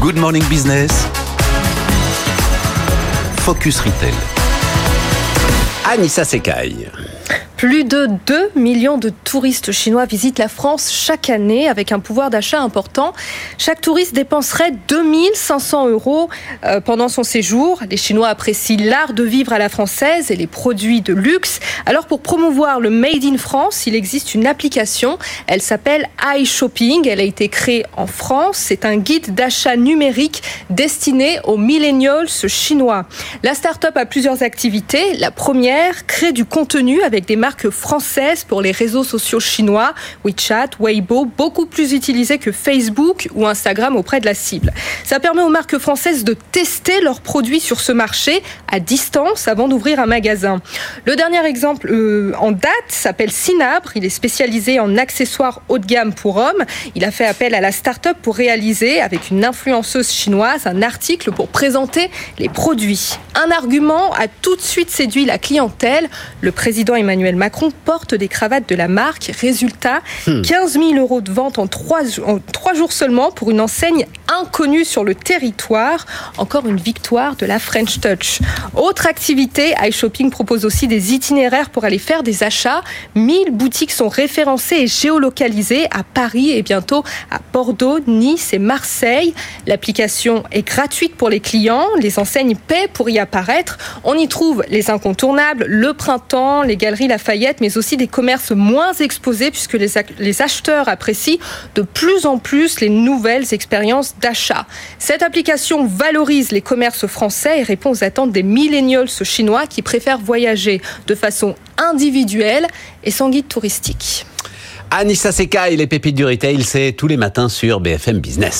Good Morning Business. Focus Retail. Anissa Sekai. Plus de 2 millions de touristes chinois visitent la France chaque année avec un pouvoir d'achat important. Chaque touriste dépenserait 2500 euros euh, pendant son séjour. Les Chinois apprécient l'art de vivre à la française et les produits de luxe. Alors pour promouvoir le Made in France, il existe une application. Elle s'appelle iShopping. Elle a été créée en France. C'est un guide d'achat numérique destiné aux millennials chinois. La start-up a plusieurs activités. La première, crée du contenu avec des marques française pour les réseaux sociaux chinois, WeChat, Weibo, beaucoup plus utilisés que Facebook ou Instagram auprès de la cible. Ça permet aux marques françaises de tester leurs produits sur ce marché à distance avant d'ouvrir un magasin. Le dernier exemple euh, en date s'appelle Sinabre. Il est spécialisé en accessoires haut de gamme pour hommes. Il a fait appel à la start-up pour réaliser, avec une influenceuse chinoise, un article pour présenter les produits. Un argument a tout de suite séduit la clientèle. Le président Emmanuel Macron porte des cravates de la marque. Résultat, 15 hmm. 000 euros de vente en trois, jours seulement pour une enseigne inconnue sur le territoire. Encore une victoire de la French Touch. Autre activité, iShopping propose aussi des itinéraires pour aller faire des achats. 1000 boutiques sont référencées et géolocalisées à Paris et bientôt à Bordeaux, Nice et Marseille. L'application est gratuite pour les clients. Les enseignes paient pour y apparaître. On y trouve les incontournables, le printemps, les galeries La mais aussi des commerces moins exposés puisque les, acheteurs apprécient de plus en plus les nouvelles expériences d'achat. Cette application valorise les commerces français et répond aux attentes des millennials chinois qui préfèrent voyager de façon individuelle et sans guide touristique. Anissa Seka et les pépites du retail, c'est tous les matins sur BFM Business.